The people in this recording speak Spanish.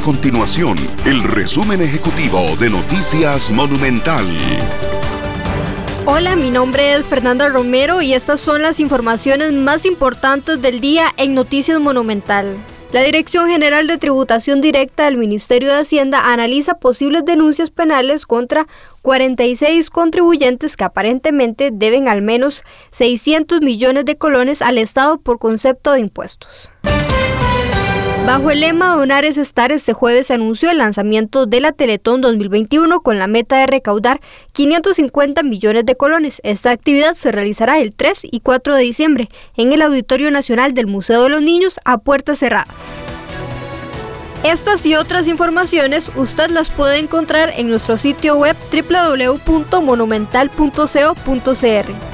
continuación el resumen ejecutivo de Noticias Monumental. Hola, mi nombre es Fernanda Romero y estas son las informaciones más importantes del día en Noticias Monumental. La Dirección General de Tributación Directa del Ministerio de Hacienda analiza posibles denuncias penales contra 46 contribuyentes que aparentemente deben al menos 600 millones de colones al Estado por concepto de impuestos. Bajo el lema Donar es estar, este jueves se anunció el lanzamiento de la Teletón 2021 con la meta de recaudar 550 millones de colones. Esta actividad se realizará el 3 y 4 de diciembre en el Auditorio Nacional del Museo de los Niños a puertas cerradas. Estas y otras informaciones usted las puede encontrar en nuestro sitio web www.monumental.co.cr.